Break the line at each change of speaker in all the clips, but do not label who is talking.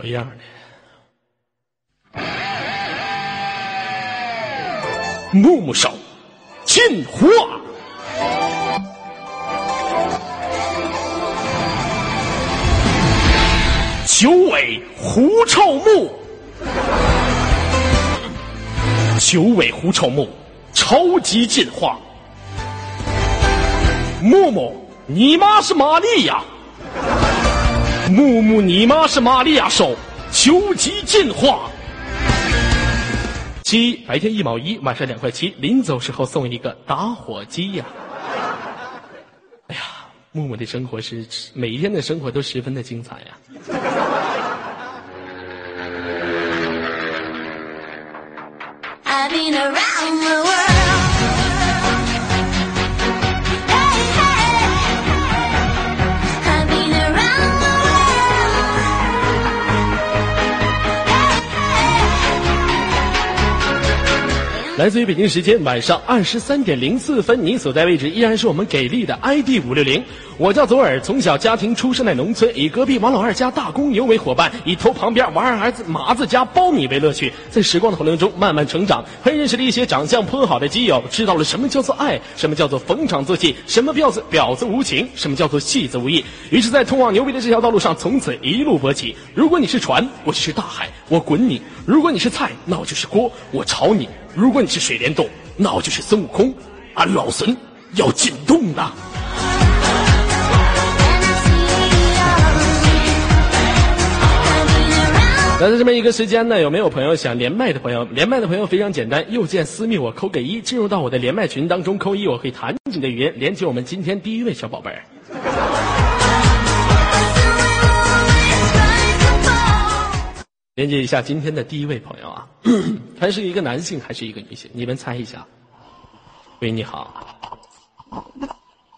好样的！木木手进化，九尾狐臭木，九尾狐臭木超级进化。木木，你妈是玛利亚。木木，你妈是玛利亚手，求级进化。七，白天一毛一，晚上两块七，临走时候送一个打火机呀。哎呀，木木的生活是每一天的生活都十分的精彩呀。I've been around the 来自于北京时间晚上二十三点零四分，你所在位置依然是我们给力的 ID 五六零。我叫左耳，从小家庭出生在农村，以隔壁王老二家大公牛为伙伴，以偷旁边王二儿子麻子家苞米为乐趣。在时光的洪流中慢慢成长，还认识了一些长相颇好的基友，知道了什么叫做爱，什么叫做逢场作戏，什么婊子婊子无情，什么叫做戏子无义。于是，在通往牛逼的这条道路上，从此一路勃起。如果你是船，我就是大海，我滚你；如果你是菜，那我就是锅，我炒你。如果你是水帘洞，那我就是孙悟空，俺老孙要进洞的。来到这么一个时间呢，有没有朋友想连麦的朋友？连麦的朋友非常简单，右键私密我扣个一，进入到我的连麦群当中扣一，我可以弹你的语音，连接我们今天第一位小宝贝儿。连接一下今天的第一位朋友啊，他是一个男性还是一个女性？你们猜一下。喂，你好。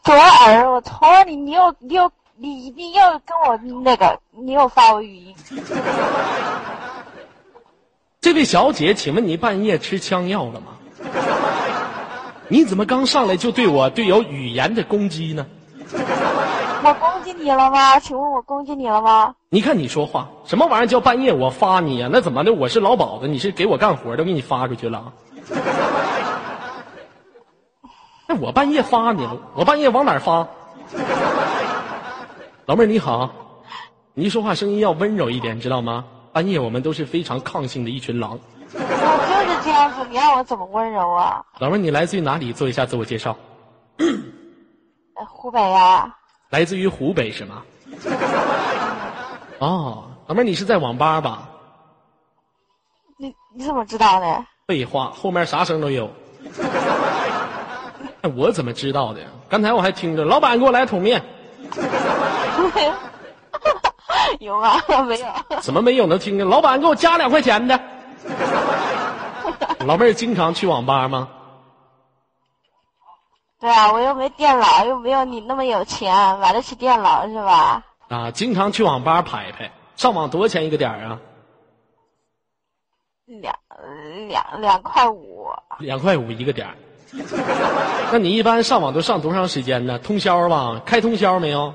左耳，我操你！你又你又你你又跟我那个，你又发我语音。
这位小姐，请问你半夜吃枪药了吗？你怎么刚上来就对我对有语言的攻击呢？
我攻击你了吗？请问我攻击你了吗？
你看你说话，什么玩意儿叫半夜我发你呀？那怎么的？我是老鸨子，你是给我干活都，给你发出去了。那我半夜发你了，我半夜往哪儿发？老妹儿你好，你说话声音要温柔一点，知道吗？半夜我们都是非常抗性的一群狼。
我就是这样子，你让我怎么温柔啊？
老妹儿，你来自于哪里？做一下自我介绍。
湖北呀。
来自于湖北是吗？哦，老妹儿，你是在网吧吧？
你你怎么知道的？
废话，后面啥声都有。哎，我怎么知道的？刚才我还听着，老板给我来桶面。
有吗？没有。
怎么没有？能听见？老板给我加两块钱的。老妹儿经常去网吧吗？
对啊，我又没电脑，又没有你那么有钱，买得起电脑是吧？
啊，经常去网吧排排，上网多少钱一个点儿啊？
两两两块五。
两块五一个点儿。那你一般上网都上多长时间呢？通宵吧？开通宵没有？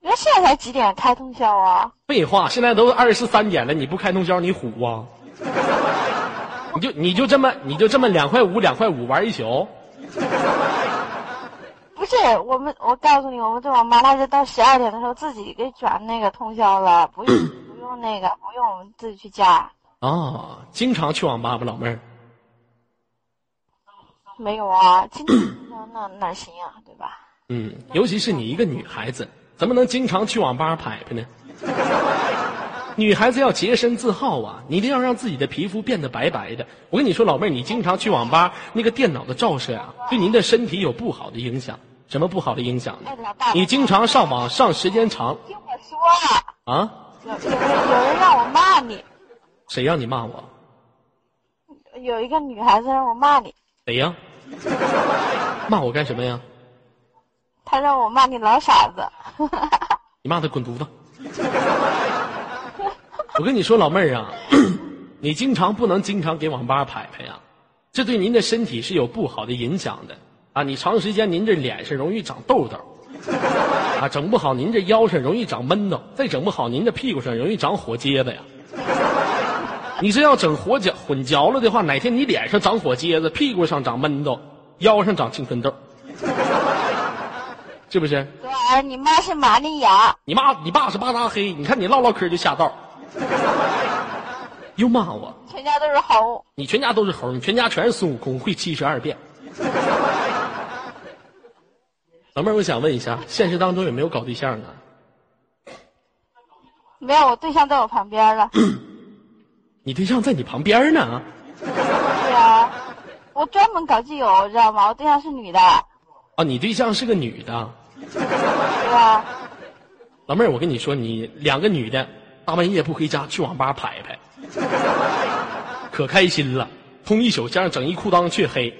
那现在才几点开通宵啊？
废话，现在都二十三点了，你不开通宵你虎啊？你就你就这么你就这么两块五两块五玩一宿？
不是我们，我告诉你，我们这网吧那是到十二点的时候自己给转那个通宵了，不用 不用那个，不用我们自己去加。
哦，经常去网吧吧，老妹儿？
没有啊，经常 那那哪行啊，对吧？
嗯，尤其是你一个女孩子，怎么能经常去网吧拍拍呢？女孩子要洁身自好啊，你一定要让自己的皮肤变得白白的。我跟你说，老妹儿，你经常去网吧，那个电脑的照射啊，对您的身体有不好的影响。什么不好的影响呢？你经常上网上时间长。
听我说
啊。
有有有人让我骂你。
谁让你骂我？
有一个女孩子让我骂你。
谁呀？骂我干什么呀？
她让我骂你老傻子。
你骂她滚犊子！我跟你说，老妹儿啊，你经常不能经常给网吧拍拍呀，这对您的身体是有不好的影响的啊！你长时间您这脸上容易长痘痘，啊，整不好您这腰上容易长闷痘，再整不好您这屁股上容易长火疖子呀。你这要整火脚混嚼了的话，哪天你脸上长火疖子，屁股上长闷痘，腰上长青春痘，是不是？
昨儿你妈是玛利亚，
你妈你爸是巴扎黑，你看你唠唠嗑就下道，又骂我，
全家都是猴。
你全家都是猴，你全家全是孙悟空，会七十二变。老妹儿，我想问一下，现实当中有没有搞对象啊？
没有，我对象在我旁边了。
你对象在你旁边呢？
对啊，我专门搞基友，知道吗？我对象是女的。
啊，你对象是个女的。
对啊。
老妹儿，我跟你说，你两个女的大半夜不回家，去网吧排排，可开心了，通一宿加上整一裤裆却黑。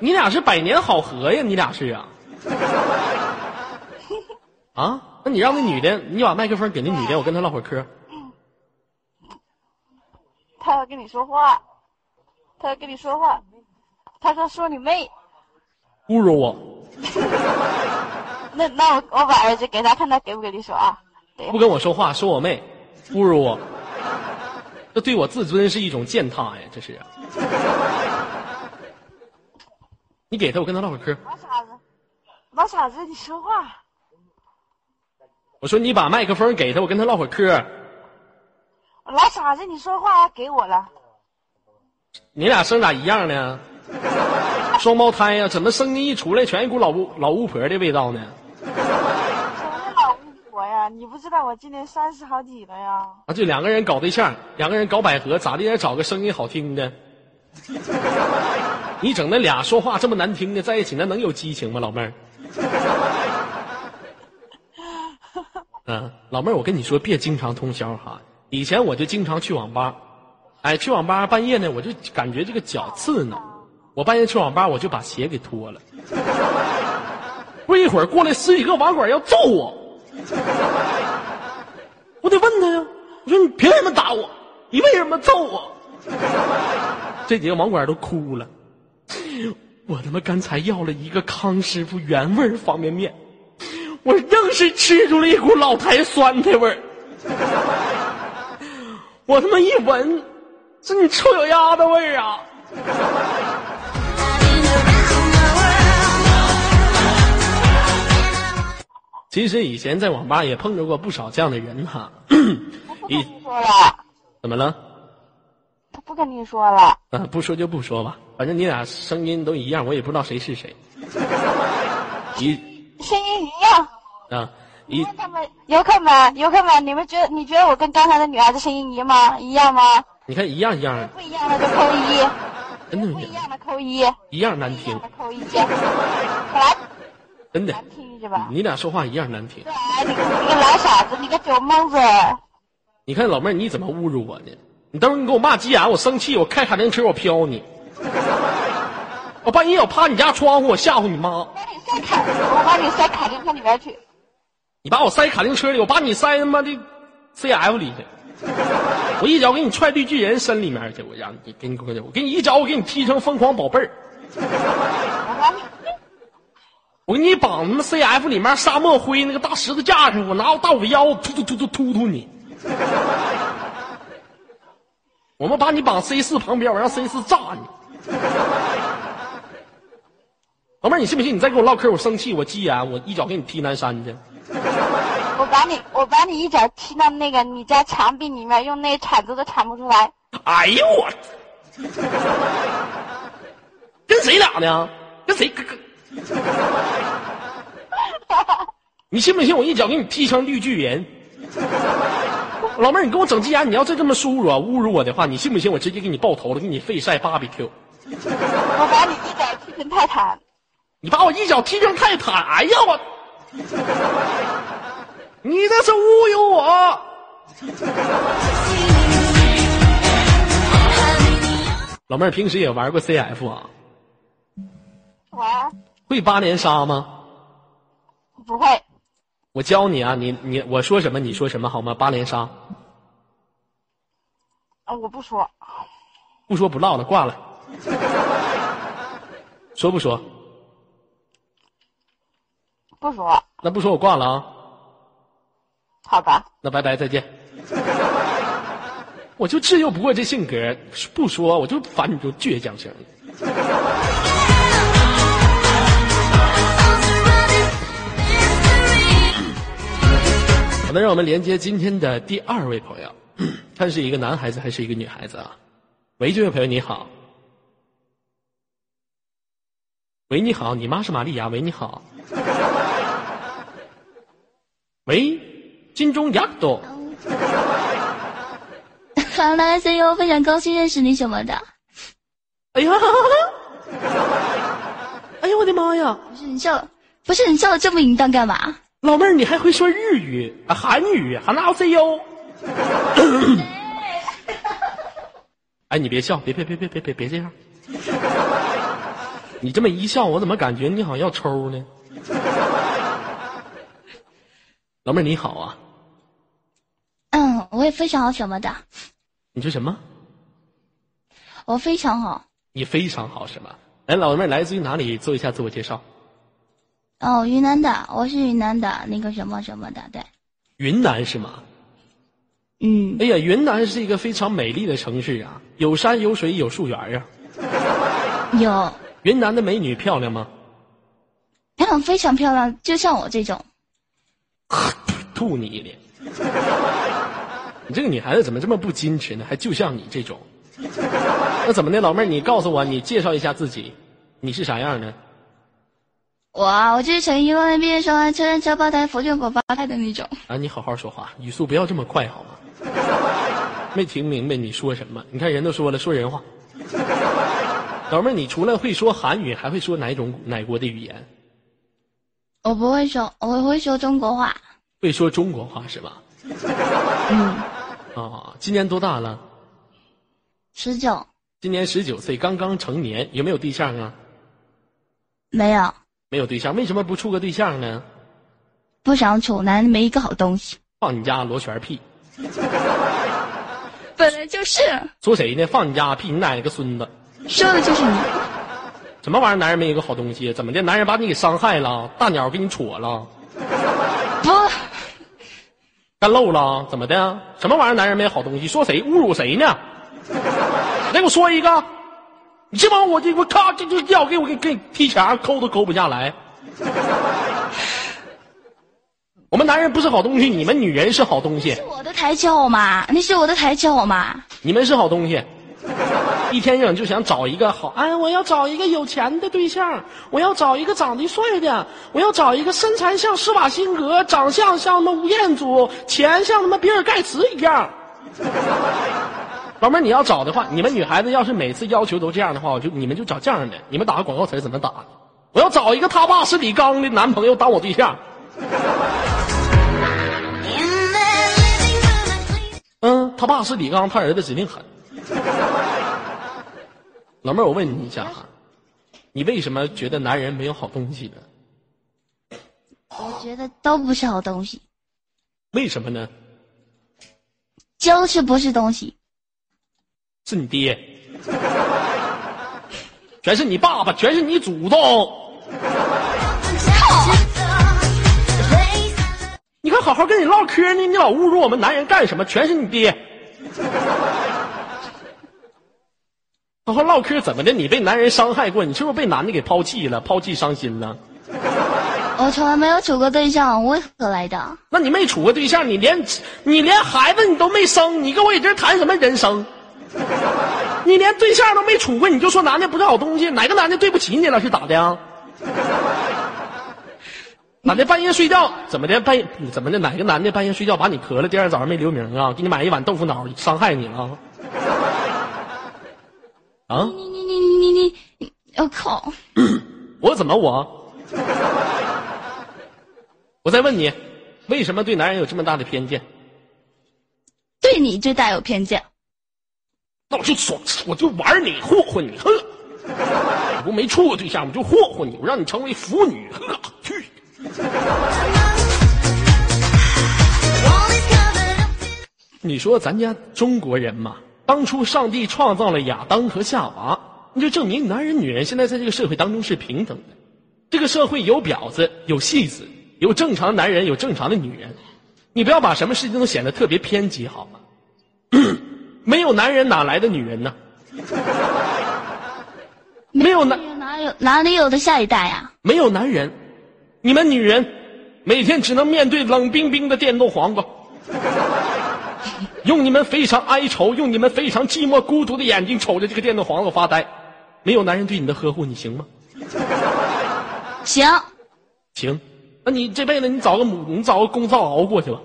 你俩是百年好合呀，你俩是啊。啊，那你让那女的，你把麦克风给那女的，我跟她唠会儿嗑。
她要跟你说话，她要跟你说话，她说说你妹，
侮辱我。
那那我我把耳机给他看，他给不给你说啊？
不跟我说话，说我妹，侮辱我，这对我自尊是一种践踏呀！这是。你给他，我跟他唠会儿嗑。
老傻子，老傻子，你说话。
我说你把麦克风给他，我跟他唠会儿嗑。
老傻子，你说话给我了。
你俩声咋一样呢？双胞胎呀？怎么声音一出来，全一股老巫老巫婆的味道呢？
你不知道我今年三十好几了呀？
啊，就两个人搞对象，两个人搞百合，咋的也找个声音好听的。你整那俩说话这么难听的在一起，那能有激情吗，老妹儿？嗯，老妹儿，我跟你说，别经常通宵哈。以前我就经常去网吧，哎，去网吧半夜呢，我就感觉这个脚刺挠。我半夜去网吧，我就把鞋给脱了。不一会儿过来十几个网管要揍我，我得问他呀，我说你凭什么打我？你为什么揍我？这几个网管都哭了。我他妈刚才要了一个康师傅原味方便面，我硬是吃出了一股老坛酸菜味儿。我他妈一闻，这你臭脚丫子味儿啊！其实以前在网吧也碰着过不少这样的人哈。
你说了？
怎么了？
他不跟你说了。
嗯，不说就不说吧，反正你俩声音都一样，我也不知道谁是谁。
一声音一样。
啊，一
他们游客们，游客们，你们觉得你觉得我跟刚才的女孩子声音一吗？一样吗？
你看一样一样。
不一样的就扣一。
真的
不一样的扣一。
一样难听。
扣一。来。
真的。
难听是吧？
你俩说话一样难听。
对，你个老傻子，你个酒蒙子。
你看老妹儿，你怎么侮辱我呢？你等会儿你给我骂急眼，我生气，我开卡丁车，我飘你。我半夜我趴你家窗户，我吓唬你妈。
把你塞卡，我把你塞卡丁车里边去。
你把我塞卡丁车里，我把你塞他妈的 CF 里去。我一脚给你踹绿巨人身里面去，我让你给你滚！我给你一脚，我给你踢成疯狂宝贝儿。我给你绑他妈 CF 里面沙漠灰那个大石头架上，我拿我大尾腰突突突突突突你。我们把你绑 C 四旁边，我让 C 四炸你。老妹儿，你信不信？你再跟我唠嗑，我生气，我急眼，我一脚给你踢南山去。
我把你，我把你一脚踢到那个你家墙壁里面，用那铲子都铲不出来。
哎呦我！跟谁俩呢？跟谁？跟跟？你信不信？我一脚给你踢成绿巨人。老妹儿，你给我整急眼，你要再这么侮辱、侮辱我的话，你信不信？我直接给你爆头了，给你废晒芭比 Q。
我把你一脚踢成泰坦。
你把我一脚踢成泰坦！哎呀我！你这是侮辱我！老妹儿平时也玩过 CF 啊？
玩。
会八连杀吗？
不会。
我教你啊，你你我说什么你说什么好吗？八连杀。
啊，我不说。
不说不唠了，挂了。说不说？
不说。
那不说我挂了啊。
好吧。
那拜拜，再见。我就治又不过这性格，不说我就烦你，就倔强型。好的，让我们连接今天的第二位朋友，他是一个男孩子还是一个女孩子啊？喂，这位朋友你好。喂，你好，你妈是玛利亚。喂，你好。喂，金钟亚朵。
哈喽，C U，非常高兴认识你什么的。
哎呀，哎呀，我的妈呀！
不是你笑，不是你笑的这么淫荡干嘛？
老妹儿，你还会说日语啊？韩语？哈喽，C U。哎，你别笑，别别别别别别别这样。你这么一笑，我怎么感觉你好像要抽呢？老妹儿你好啊。
嗯，我也非常好什么的。
你说什么？
我非常好。
你非常好是吗？哎，老妹儿来自于哪里？做一下自我介绍。
哦，云南的，我是云南的那个什么什么的，对。
云南是吗？
嗯。
哎呀，云南是一个非常美丽的城市啊，有山有水有树园啊。
有。
云南的美女漂亮吗？
漂亮，非常漂亮，就像我这种。
吐你一脸！你这个女孩子怎么这么不矜持呢？还就像你这种，那怎么的，老妹儿？你告诉我，你介绍一下自己，你是啥样的？
我啊，我就是成一万年毕业生，车人车爆胎，佛卷果八胎的那种。
啊，你好好说话，语速不要这么快好吗？没听明白你说什么？你看人都说了，说人话。老妹儿，你除了会说韩语，还会说哪种哪国的语言？
我不会说，我会说中国话。
会说中国话是吧？
嗯。
啊，今年多大了？
十九。
今年十九岁，刚刚成年，有没有对象啊？
没有。
没有对象，为什么不处个对象呢？
不想处，男人没一个好东西。
放你家罗圈屁！
本来就是。
说谁呢？放你家屁！你奶奶个孙子！
说的就是你。
什么玩意儿？男人没一个好东西？怎么的？男人把你给伤害了？大鸟给你戳了？
不。
干漏了？怎么的？什么玩意儿？男人没好东西？说谁？侮辱谁呢？再给我说一个！你这帮我这我咔这就要给我给给踢墙，抠都抠不下来。我们男人不是好东西，你们女人是好东西。
是我的台脚嘛？那是我的台脚嘛？
你们是好东西。一天晚就想找一个好，哎，我要找一个有钱的对象，我要找一个长得帅的，我要找一个身材像施瓦辛格，长相像那吴彦祖，钱像他妈比尔盖茨一样。老妹儿，你要找的话，你们女孩子要是每次要求都这样的话，我就你们就找这样的。你们打个广告词怎么打的？我要找一个他爸是李刚的男朋友当我对象。嗯，他爸是李刚，他儿子指定狠。老妹儿，我问你一下哈，你为什么觉得男人没有好东西呢？
我觉得都不是好东西。
为什么呢？
就是不是东西。
是你爹，全是你爸爸，全是你祖宗。你看，好好跟你唠嗑呢，你老侮辱我们男人干什么？全是你爹。好好唠嗑怎么的？你被男人伤害过？你是不是被男的给抛弃了？抛弃伤心了？
我从来没有处过对象，为何来的？
那你没处过对象，你连你连孩子你都没生，你跟我在这谈什么人生？你连对象都没处过，你就说男的不是好东西？哪个男的对不起你了？是咋的？男的半夜睡觉怎么的？半夜怎么的？哪个男的半夜睡觉把你磕了？第二天早上没留名啊？给你买一碗豆腐脑，伤害你了？啊！
你你你你你你！我靠！
我怎么我？我再问你，为什么对男人有这么大的偏见？
对你最大有偏见。
那我就说，我就玩你，霍霍你，呵！我不没处过对象，我就霍霍你，我让你成为腐女，呵！去！你说咱家中国人嘛？当初上帝创造了亚当和夏娃，那就证明男人女人现在在这个社会当中是平等的。这个社会有婊子，有戏子，有正常男人，有正常的女人，你不要把什么事情都显得特别偏激，好吗？没有男人哪来的女人呢？没有男
哪有哪里有的下一代呀？
没有男人，你们女人每天只能面对冷冰冰的电动黄瓜，用你们非常哀愁、用你们非常寂寞孤独的眼睛瞅着这个电动黄瓜发呆。没有男人对你的呵护，你行吗？
行，
行，那你这辈子你找个母，你找个公藏獒过去吧。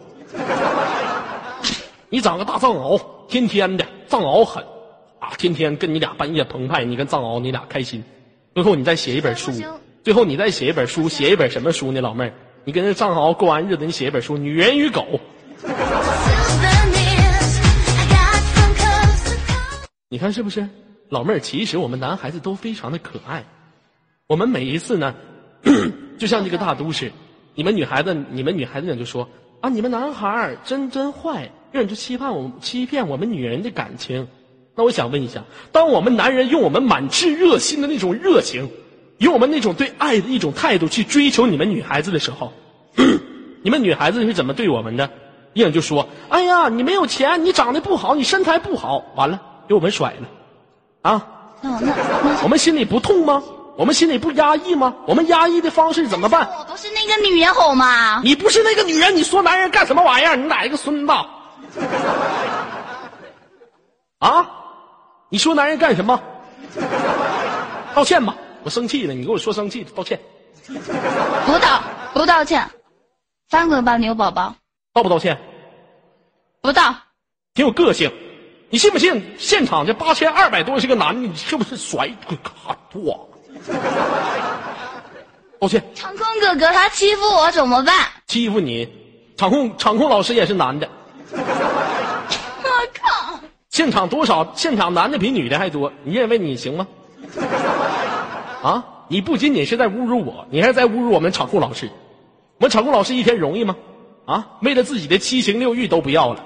你找个大藏獒，天天的藏獒狠啊，天天跟你俩半夜澎湃，你跟藏獒你俩开心。最后你再写一本书，最后你再写一本书，写一本什么书呢，老妹儿？你跟那藏獒过完日子，你写一本书《女人与狗》，你看是不是？老妹儿，其实我们男孩子都非常的可爱。我们每一次呢，就像这个大都市，你们女孩子，你们女孩子呢就说啊，你们男孩儿真真坏，让人就欺骗我们，欺骗我们女人的感情。那我想问一下，当我们男人用我们满炽热心的那种热情，用我们那种对爱的一种态度去追求你们女孩子的时候，你们女孩子是怎么对我们的？一人就说：“哎呀，你没有钱，你长得不好，你身材不好，完了给我们甩了。”啊，
那那那
我们心里不痛吗？我们心里不压抑吗？我们压抑的方式怎么办？
我不是那个女人好吗？
你不是那个女人，你说男人干什么玩意儿？你哪一个孙子？啊？你说男人干什么？道歉吧，我生气了，你给我说生气，道歉，
不道不道歉，翻滚吧牛宝宝，
道不道歉？
不道。
挺有个性，你信不信？现场这八千二百多是个男的，你是不是甩咔剁？道歉，
场控哥哥他欺负我怎么办？
欺负你，场控场控老师也是男的，
我靠！
现场多少？现场男的比女的还多，你认为你行吗？啊！你不仅仅是在侮辱我，你还在侮辱我们场控老师。我们场控老师一天容易吗？啊！为了自己的七情六欲都不要了。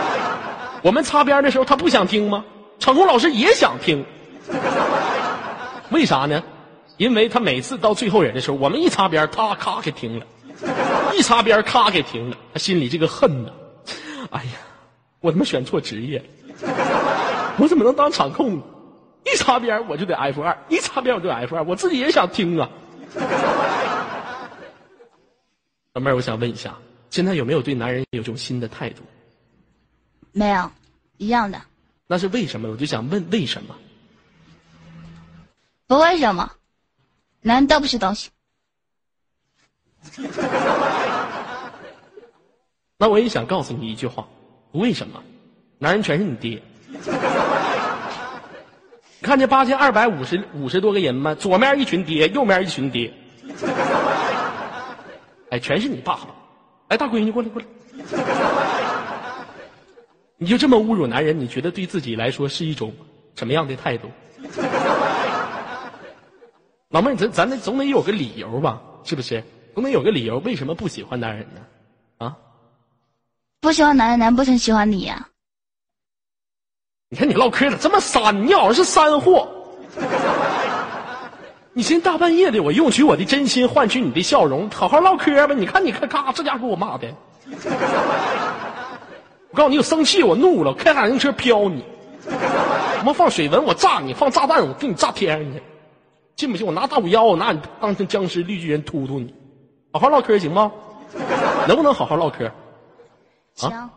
我们擦边的时候，他不想听吗？场控老师也想听。为啥呢？因为他每次到最后人的时候，我们一擦边，他咔给停了；一擦边，咔给停了。他心里这个恨呐，哎呀，我他妈选错职业了，我怎么能当场控呢？一擦边我就得 F 二，一擦边我就 F 二，我自己也想听啊。老妹儿，我想问一下，现在有没有对男人有这种新的态度？
没有，一样的，
那是为什么？我就想问为什么？
不为什么，男人都不是东西。
那我也想告诉你一句话：为什么？男人全是你爹。看这八千二百五十五十多个人吗？左面一群爹，右面一群爹，哎，全是你爸爸。哎，大闺女过来过来，你就这么侮辱男人，你觉得对自己来说是一种什么样的态度？老妹儿，咱咱得总得有个理由吧？是不是？总得有个理由，为什么不喜欢男人呢？
不喜欢男人，难不成喜欢你呀、
你看你唠嗑咋这么三？你好像是山货。你今天大半夜的，我用取我的真心换取你的笑容，好好唠嗑吧。你看，你看，咔，这家给我骂的。我告诉你，我生气，我怒了，我开自行车飘你。他妈放水文，我炸你；放炸弹，我给你炸天上去。信不信？我拿大五幺，我拿你当成僵尸绿巨人突突你。好好唠嗑行吗？能不能好好唠嗑？
行，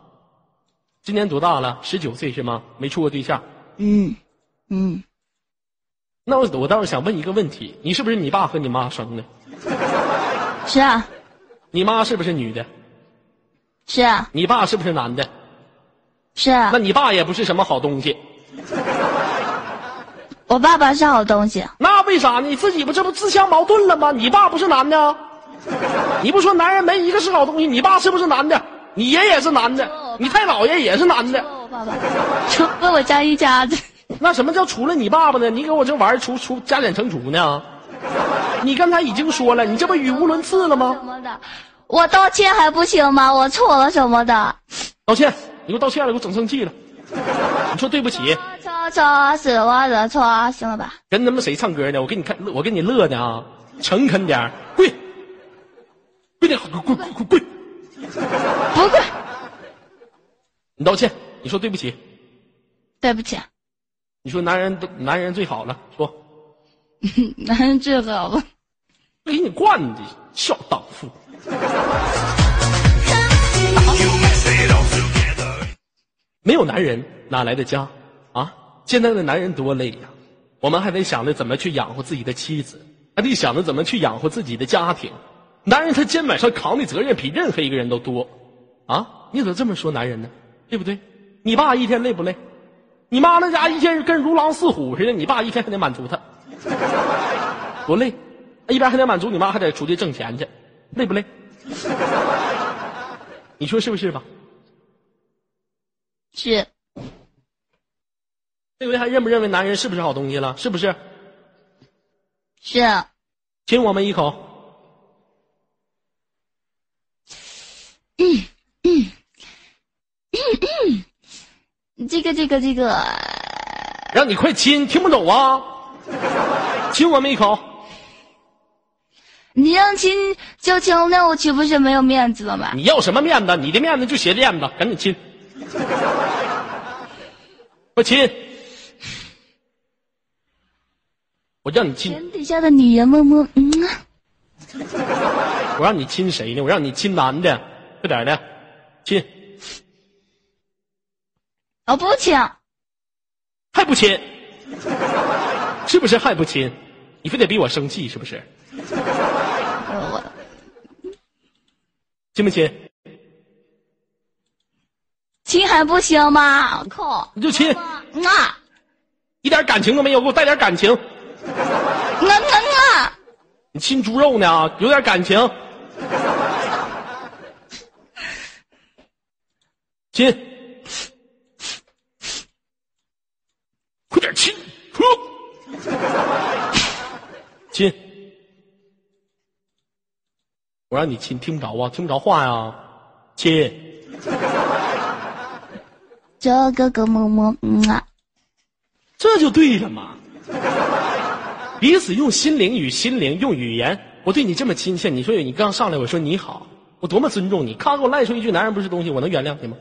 今年多大了？十九岁是吗？没处过对象。
嗯嗯，
那我我倒是想问一个问题：你是不是你爸和你妈生的？
是啊
你妈是不是女的？
是啊
你爸是不是男的？
是啊
那，你爸也不是什么好东西。
我爸爸是好东西。
那为啥呢？你自己不这不自相矛盾了吗？你爸不是男的，你不说男人没一个是好东西，你爸是不是男的？你爷也是男的，你太姥爷也是男的。
我爸爸，除了我家一家子，
那什么叫除了你爸爸呢？你给我这玩意儿除除加减乘除呢？你刚才已经说了，你这不语无伦次了吗
什？么的，我道歉还不行吗？我错了什么的？
道歉，你给我道歉了，给我整生气了。你说对不起，
错错是我的错，行了吧？
跟他们谁唱歌呢？我给你看，我给你乐的啊，诚恳点儿跪，跪点好，跪跪跪跪！
不跪，
你道歉，你说对不起，
对不起，
你说男人都男人最好了，说
男人最好了。
给你惯的小荡妇。没有男人哪来的家啊？现在的男人多累呀！我们还得想着怎么去养活自己的妻子，还得想着怎么去养活自己的家庭。男人他肩膀上扛的责任比任何一个人都多啊！你怎么这么说男人呢？对不对？你爸一天累不累？你妈那家一天跟如狼似虎似的，你爸一天还得满足他，多累！一边还得满足你妈，还得出去挣钱去，累不累？你说是不是吧？
是，
这回还认不认为男人是不是好东西了？是不是？
是，
亲我们一口，嗯嗯嗯嗯
这个这个这个，
让你快亲，听不懂啊？亲我们一口，
你让亲就亲，那我岂不是没有面子了吗？
你要什么面子？你的面子就鞋垫子，赶紧亲，快亲！我让你亲，
天底下的女人么么，嗯，
我让你亲谁呢？我让你亲男的，快点的，亲，
我不亲，
还不亲？是不是还不亲？你非得逼我生气是不是？
我
亲不亲？
亲还不行吗？我靠，
你就亲，一点感情都没有，给我带点感情。你亲猪肉呢？有点感情。亲，快点亲，呵亲。我让你亲，听不着啊？听不着话呀？亲，
这哥哥么么，嗯啊，
这就对了嘛。彼此用心灵与心灵，用语言。我对你这么亲切，你说你刚上来，我说你好，我多么尊重你。咔给我赖出一句“男人不是东西”，我能原谅你吗？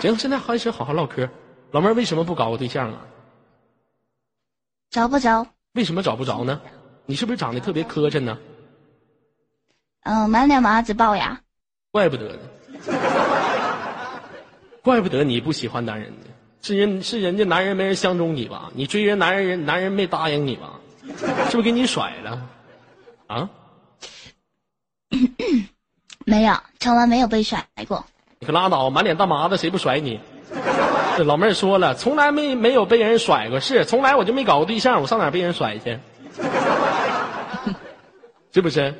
行，现在开始好好唠嗑。老妹儿为什么不搞个对象啊？
找不着，
为什么找不着呢？你是不是长得特别磕碜呢？
嗯，满脸麻子龅牙，
怪不得呢，怪不得你不喜欢男人呢。是人是人家男人没人相中你吧？你追人男人人男人没答应你吧？是不是给你甩了？啊？
没有，从来没有被甩过。
你可拉倒，满脸大麻子，谁不甩你？这老妹儿说了，从来没没有被人甩过，是从来我就没搞过对象，我上哪儿被人甩去？是不是？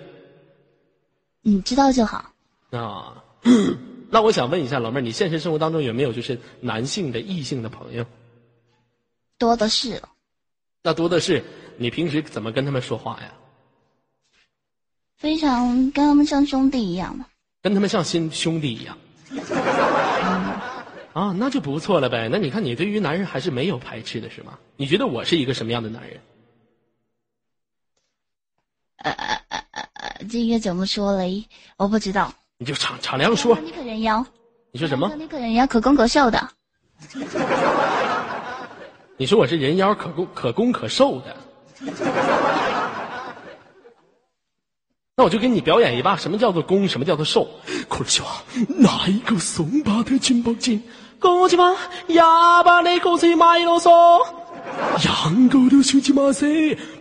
你知道就好。
啊，那我想问一下老妹儿，你现实生活当中有没有就是男性的异性的朋友？
多的是，
那多的是，你平时怎么跟他们说话呀？
非常跟他们像兄弟一样的。
跟他们像亲兄弟一样。啊，那就不错了呗。那你看，你对于男人还是没有排斥的，是吗？你觉得我是一个什么样的男人？
呃，这个怎么说嘞？我不知道。
你就敞敞亮说。
你可人妖。
你说什么？
你可人妖，可攻可受的。
你说我是人妖，可攻可攻可受的。那我就给你表演一把，什么叫做攻，什么叫做受。可是话，哪一个松巴的金包金？过去吧，哑巴的过去卖啰嗦。养狗的手机马赛，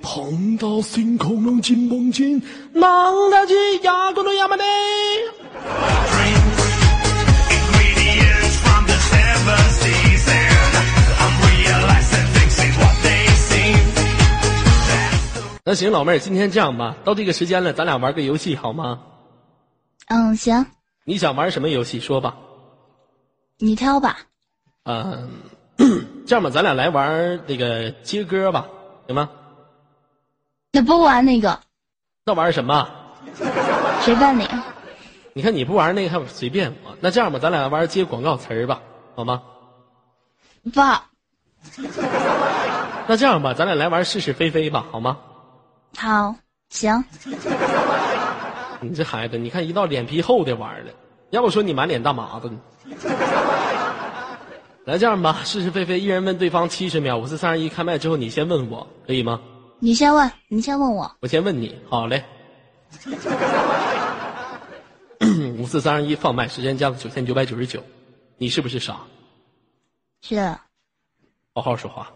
碰到星空龙金梦金，囊大鸡牙狗的亚麻呢？那行，老妹儿，今天这样吧，到这个时间了，咱俩玩个游戏好吗？
嗯，行，
你想玩什么游戏？说吧。
你挑吧。
嗯，这样吧，咱俩来玩那个接歌吧，行吗？
那不玩那个，
那玩什么？
随便你。
你看你不玩那个还随便我。那这样吧，咱俩玩接广告词儿吧，好吗？
不好，
那这样吧，咱俩来玩是是非非吧，好吗？
好，行。
你这孩子，你看一到脸皮厚的玩意儿了，要不说你满脸大麻子呢。来这样吧，是是非非，一人问对方七十秒，五四三二一，开麦之后你先问我，可以吗？
你先问，你先问我。
我先问你，好嘞。五四三二一，放麦，时间加到九千九百九十九，你是不是傻？
是
好好说话，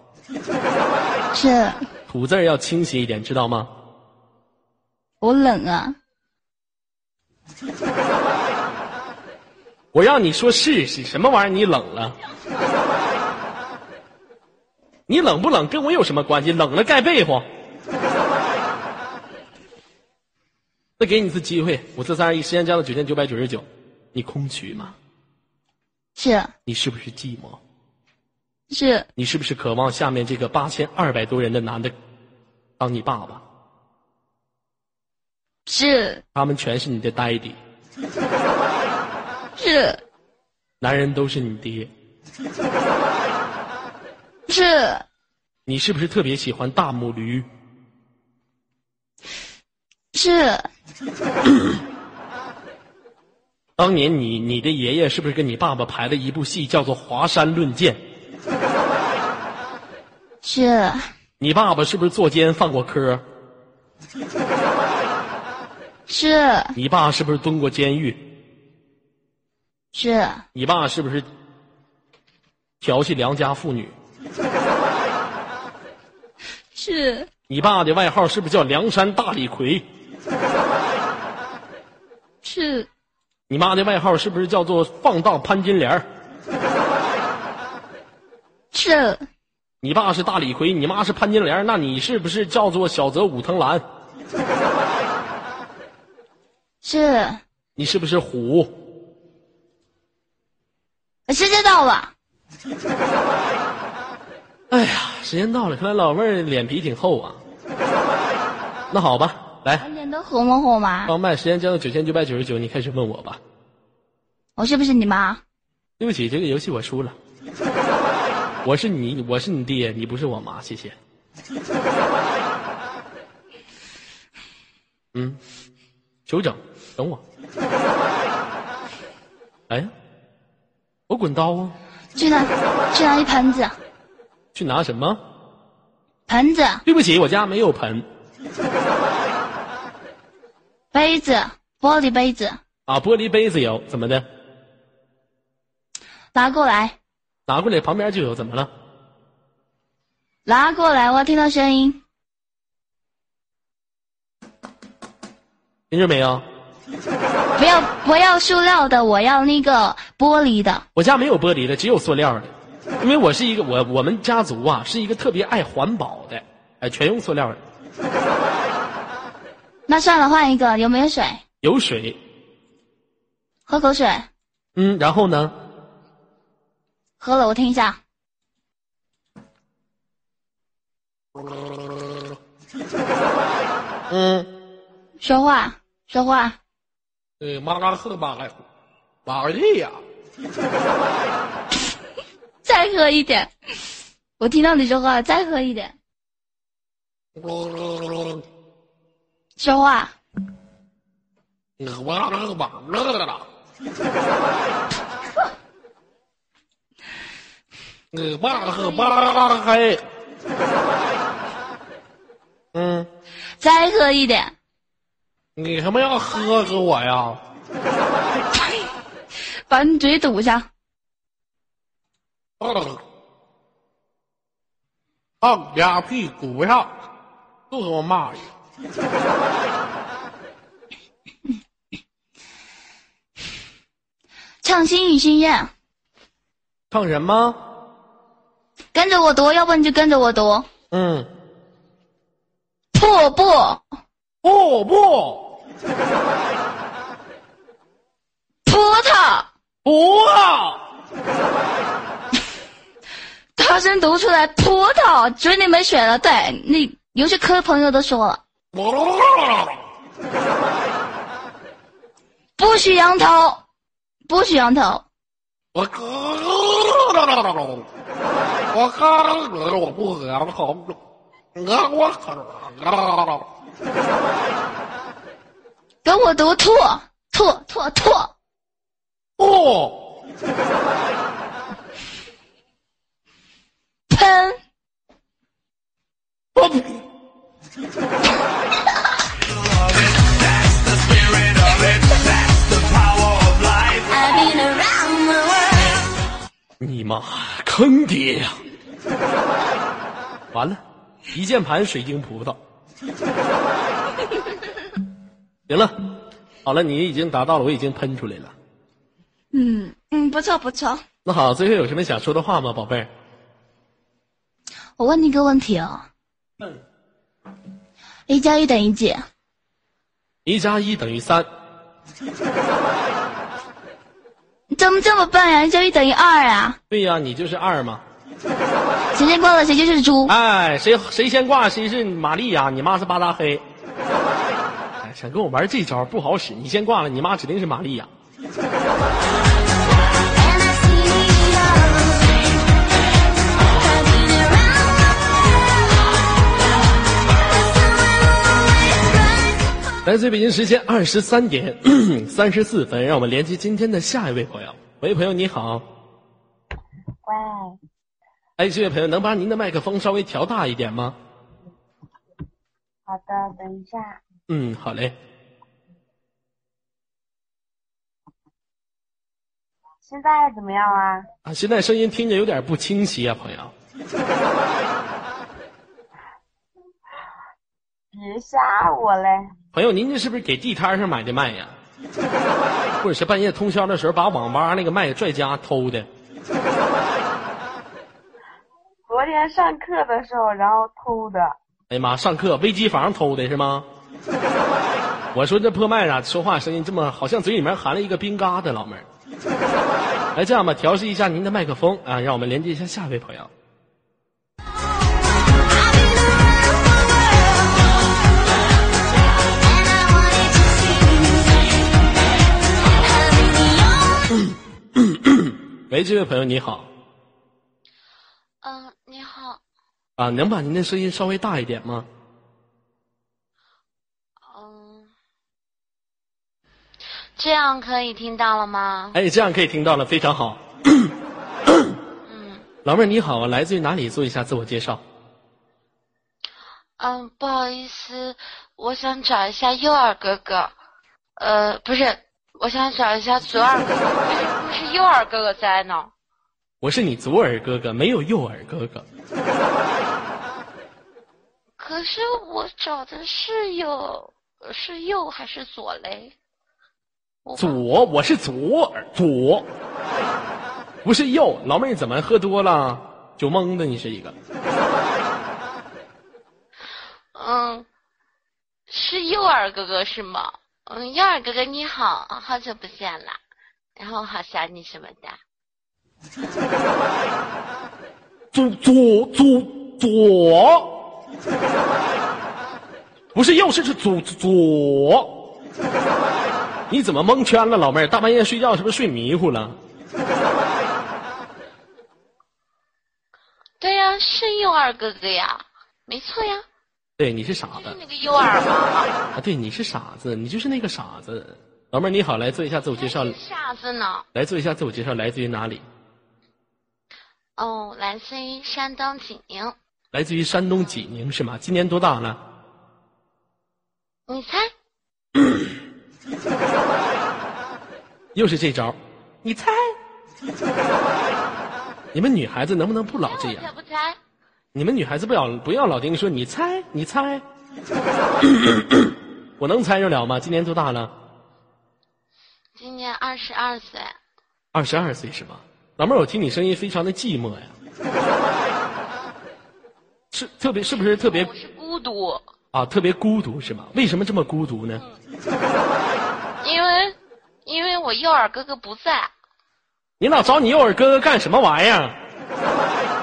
是，
吐字儿要清晰一点，知道吗？
我冷啊。
我让你说试试，什么玩意儿？你冷了？你冷不冷跟我有什么关系？冷了盖被窝。再给你一次机会，五四三二一，时间加到九千九百九十九，你空虚吗？
是
你是不是寂寞？
是
你是不是渴望下面这个八千二百多人的男的当你爸爸？
是
他们全是你的 daddy，
是
男人都是你爹。
是
你是不是特别喜欢大母驴？
是
当年你你的爷爷是不是跟你爸爸排了一部戏，叫做《华山论剑》？
是
你爸爸是不是坐监犯过科？
是
你爸是不是蹲过监狱？
是
你爸是不是调戏良家妇女？
是
你爸的外号是不是叫梁山大李逵？
是
你妈的外号是不是叫做放荡潘金莲儿？
是
你爸是大李逵，你妈是潘金莲，那你是不是叫做小泽武藤兰？
是，
你是不是虎？
时间到了，
哎呀，时间到了，看来老妹儿脸皮挺厚啊。那好吧，来
脸都红了红吗？
放麦，时间降到九千九百九十九，你开始问我吧。
我是不是你妈？
对不起，这个游戏我输了。我是你，我是你爹，你不是我妈，谢谢。嗯，求整，等我。哎呀，我滚刀啊！
去拿去拿一盆子，
去拿什么？
盆子、
对不起，我家没有盆
杯子、玻璃杯子，
啊，玻璃杯子有，怎么的？
拿过来，
拿过来，旁边就有，怎么了？
拿过来，我要听到声音。
听着没有？
不要不要塑料的，我要那个玻璃的。
我家没有玻璃的，只有塑料的，因为我是一个我我们家族啊是一个特别爱环保的，哎，全用塑料的，
那算了，换一个。有没有水？
有水，
喝口水。
嗯，然后呢？
喝了，我听一下。
嗯，
说话，说话。
呃，马拉赫马来，马利呀，
再喝一点。我听到你说话，再喝一点。说话。
马拉赫马拉，呃，马拉赫马拉嘿，嗯，
再喝一点。
你他妈要喝死我呀？
把你嘴堵上。
放俩屁股上，就给我骂去。
唱《心语心愿》，
唱什么？
跟着我读，要不你就跟着我读。
嗯，
瀑布，
瀑布
葡萄，
葡萄！
大声读出来，葡萄，嘴里没水了。对，那有些科朋友都说了，不许扬头，不许扬头。
我喝，我喝，我不喝，我好，我我。
跟我读吐吐吐吐，
哦，
喷。
我你妈坑爹呀、完了，一键盘水晶葡萄。行了，好了，你已经达到了，我已经喷出来了。
嗯嗯，不错不错。
那好，最后有什么想说的话吗，宝贝儿？
我问你一个问题哦，
嗯，
一加一等于几？
一加一等于三。
你怎么这么笨呀？一等于二啊？
对呀、你就是二嘛。
谁先挂了谁就是猪。
哎，谁谁先挂谁是玛丽亚，你妈是巴达黑。哎，想跟我玩这招不好使，你先挂了，你妈指定是玛丽亚。来自于北京时间二十三点 三十四分，让我们连接今天的下一位朋友。喂，朋友你好，
喂，
哎，这位朋友能把您的麦克风稍微调大一点吗？
好的，等一下。
嗯，好嘞。
现在怎么样啊？
啊，现在声音听着有点不清晰啊，朋友。
别吓我嘞！
朋友，您这是不是给地摊上买的麦呀？或者是半夜通宵的时候把网吧那个麦拽家偷的？
昨天上课的时候，然后偷的。
哎呀妈，上课微机房偷的是吗？我说这破麦咋说话声音这么，好像嘴里面含了一个冰疙瘩，老妹儿。来，这样吧，调试一下您的麦克风啊，让我们连接一下下一位朋友。喂，这位朋友你好
嗯，你好，
啊，能把您的声音稍微大一点吗？
嗯，这样可以听到了吗？
哎，这样可以听到了，非常好。
嗯
老妹儿你好啊，来自于哪里？做一下自我介绍。
嗯，不好意思，我想找一下右耳哥哥，呃，不是，我想找一下左耳哥哥，不是右耳哥哥在呢？
我是你左耳哥哥，没有右耳哥哥。
可是我找的是右，是右还是左嘞？
左，我是左耳左，不是右。老妹儿怎么喝多了？酒蒙的，你是一个。
嗯，是右耳哥哥是吗？嗯，右耳哥哥你好，好久不见了，然后好想你什么的。
左左左左，不是右，是是左左。你怎么蒙圈了，老妹儿？大半夜睡觉是不是睡迷糊了？
对呀，是右耳哥哥呀，没错呀，
对，你是傻子
是那个右耳吗。
啊！对，你是傻子，你就是那个傻子。老妹儿你好，来做一下自我介绍
那，是傻子呢。
来做一下自我介绍，来自于哪里？
哦，来自于山东济宁，
来自于山东济宁是吗？今年多大了？
你猜？
又是这招，你猜？你们女孩子能不能不老这样？
不猜？
你们女孩子不要不要老丁说你猜你猜，我能猜着了吗？今年多大了？
今年二十二岁。
二十二岁是吗？老妹儿，我听你声音非常的寂寞呀，是特别是不是特别
我是孤独，
啊？特别孤独是吗？为什么这么孤独呢？
因为因为我右耳哥哥不在。
你老找你右耳哥哥干什么玩意儿？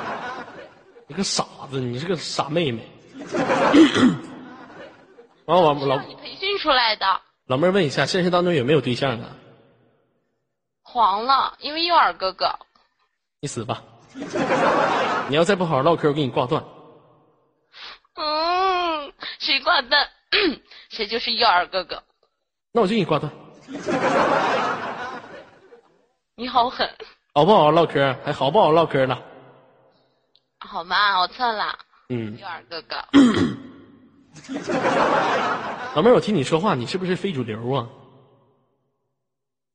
你个傻子，你是个傻妹妹。完我
是
老
让你培训出来的，
老妹儿问一下，现实当中有没有对象啊？
黄了，因为右耳哥哥。
你死吧！你要再不好好唠嗑，我给你挂断。
嗯，谁挂断，谁就是右耳哥哥。
那我就给你挂断，
你好狠，
好不好唠嗑？还好不好唠嗑呢？
好吧，我错了，
嗯，
幼儿哥哥。
老妹儿，我听你说话，你是不是非主流啊？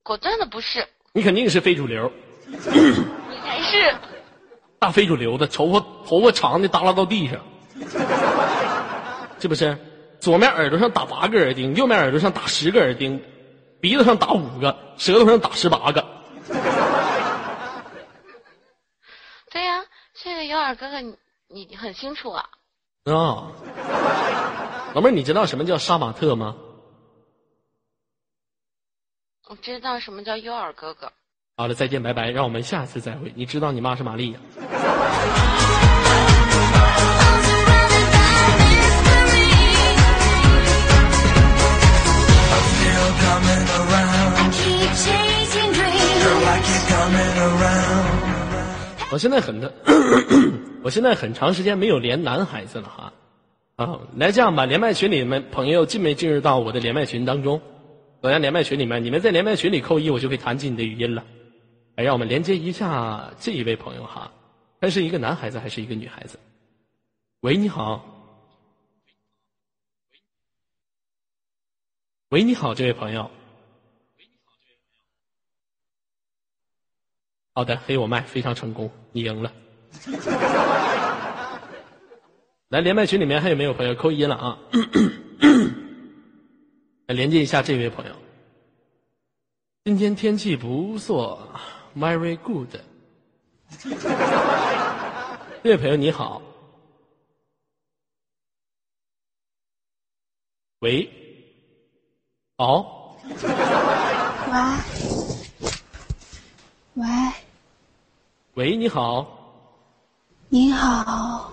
果断的不是，
你肯定是非主流，
你才是。
大非主流的，头发头发长的耷拉到地上，是不是？左面耳朵上打八个耳钉，右面耳朵上打十个耳钉，鼻子上打五个，舌头上打十八个。
对呀、这个有耳哥哥你你很清楚啊。
啊，老妹儿，你知道什么叫杀马特吗？
我知道什么叫幼儿哥哥。
好了，再见，拜拜，让我们下次再会。你知道你妈是玛丽、我现在很的，我现在很长时间没有连男孩子了哈。啊，来这样吧，连麦群里面朋友进没进入到我的连麦群当中？我在连麦群里面，你们在连麦群里扣一，我就可以弹起你的语音了。来，让我们连接一下这一位朋友哈，他是一个男孩子还是一个女孩子？喂，你好。喂，你好，这位朋友。好的，黑我麦非常成功，你赢了。来，连麦群里面还有没有朋友扣一了啊？来连接一下这位朋友。今天天气不错，very good。这位朋友你好，喂，好，
喂，喂，
喂，你好，
你好，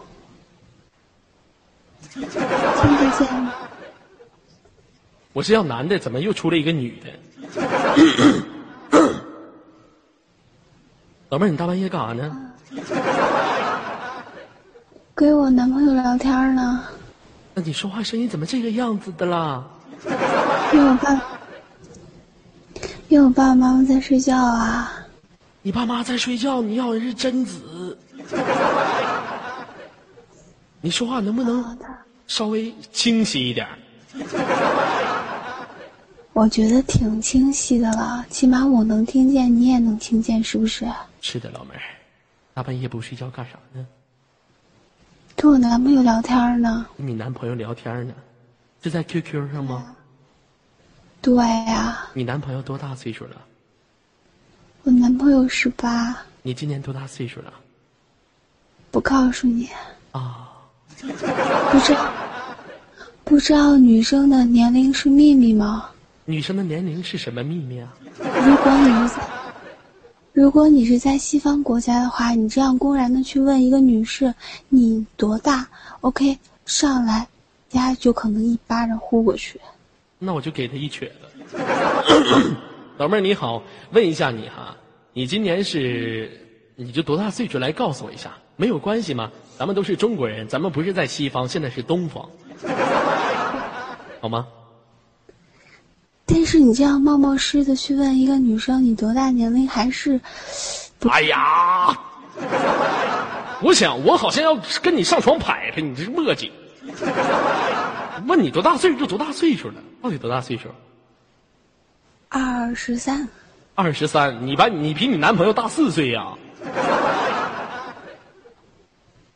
听得见吗？
我是要男的，怎么又出来一个女的？老妹儿，你大半夜干啥呢？
跟我男朋友聊天呢，
那你说话声音怎么这个样子的啦？
因为我爸，因为我爸爸妈妈在睡觉啊。
你爸妈在睡觉，你要的是贞子。你说话能不能，稍微清晰一点儿？
我觉得挺清晰的了，起码我能听见，你也能听见，是不是？
是的，老妹儿，大半夜不睡觉干啥呢？
跟我男朋友聊天呢。
跟你男朋友聊天呢？是在 QQ 上吗？
对呀、
你男朋友多大岁数了？
我男朋友十八，
你今年多大岁数了？
不告诉你，
啊，
不知道，不知道女生的年龄是秘密吗？
女生的年龄是什么秘密啊？
如果你是在，如果你是在西方国家的话，你这样公然的去问一个女士你多大，OK，上来，人家就可能一巴掌呼过去。
那我就给他一瘸子。老妹儿你好，问一下你哈，你今年是你就多大岁数？来告诉我一下，没有关系吗？咱们都是中国人，咱们不是在西方，现在是东方，好吗？
但是你这样冒冒失的去问一个女生你多大年龄，还是
哎呀，我想我好像要跟你上床拍拍，你这是磨叽。问你多大岁数就多大岁数了，到底多大岁数？
二十三？
二十三，你把你比你男朋友大四岁呀、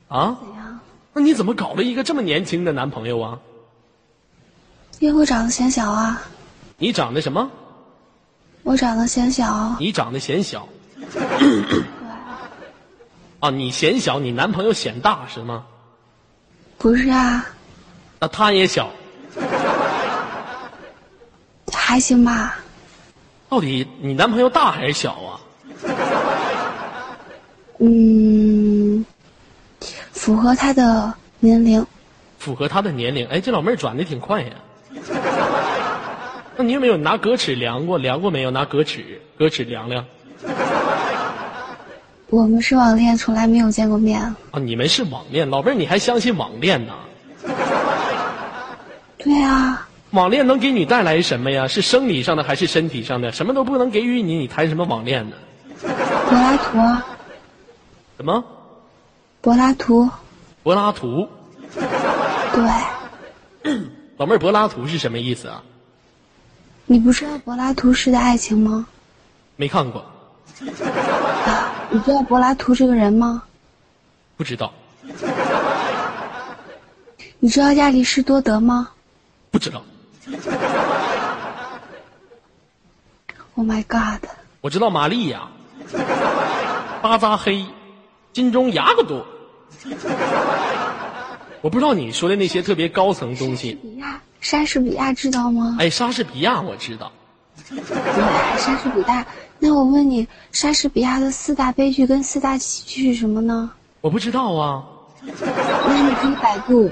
啊？
怎样？
那你怎么搞了一个这么年轻的男朋友啊？
因为我长得显小啊，
你长得什么？
我长得显小。
你长得显小。啊，你显小，你男朋友显大是吗？
不是啊，
那他也小，
还行吧。
到底你男朋友大还是小啊？
嗯，符合他的年龄。
符合他的年龄。哎，这老妹儿转的挺快呀。那你有没有拿格尺量过？量过没有？拿格尺，格尺量量。
我们是网恋，从来没有见过面。
啊，你们是网恋，老妹儿你还相信网恋呢？
对啊，
网恋能给你带来什么呀？是生理上的还是身体上的？什么都不能给予你，你谈什么网恋呢？
柏拉图啊，
什么
柏拉图，
柏拉图？
对，
老妹儿，柏拉图是什么意思啊？
你不知道柏拉图式的爱情吗？
没看过，
你知道柏拉图这个人吗？
不知道，
你知道亚里士多德吗
不知道。
？Oh my god！
我知道玛利亚，巴扎黑，金钟牙个多。我不知道你说的那些特别高层东西。
莎士比亚知道吗？
哎，莎士比亚我知道，
对，莎士比亚。那我问你，莎士比亚的四大悲剧跟四大喜剧是什么呢？
我不知道啊。
那你可以百度。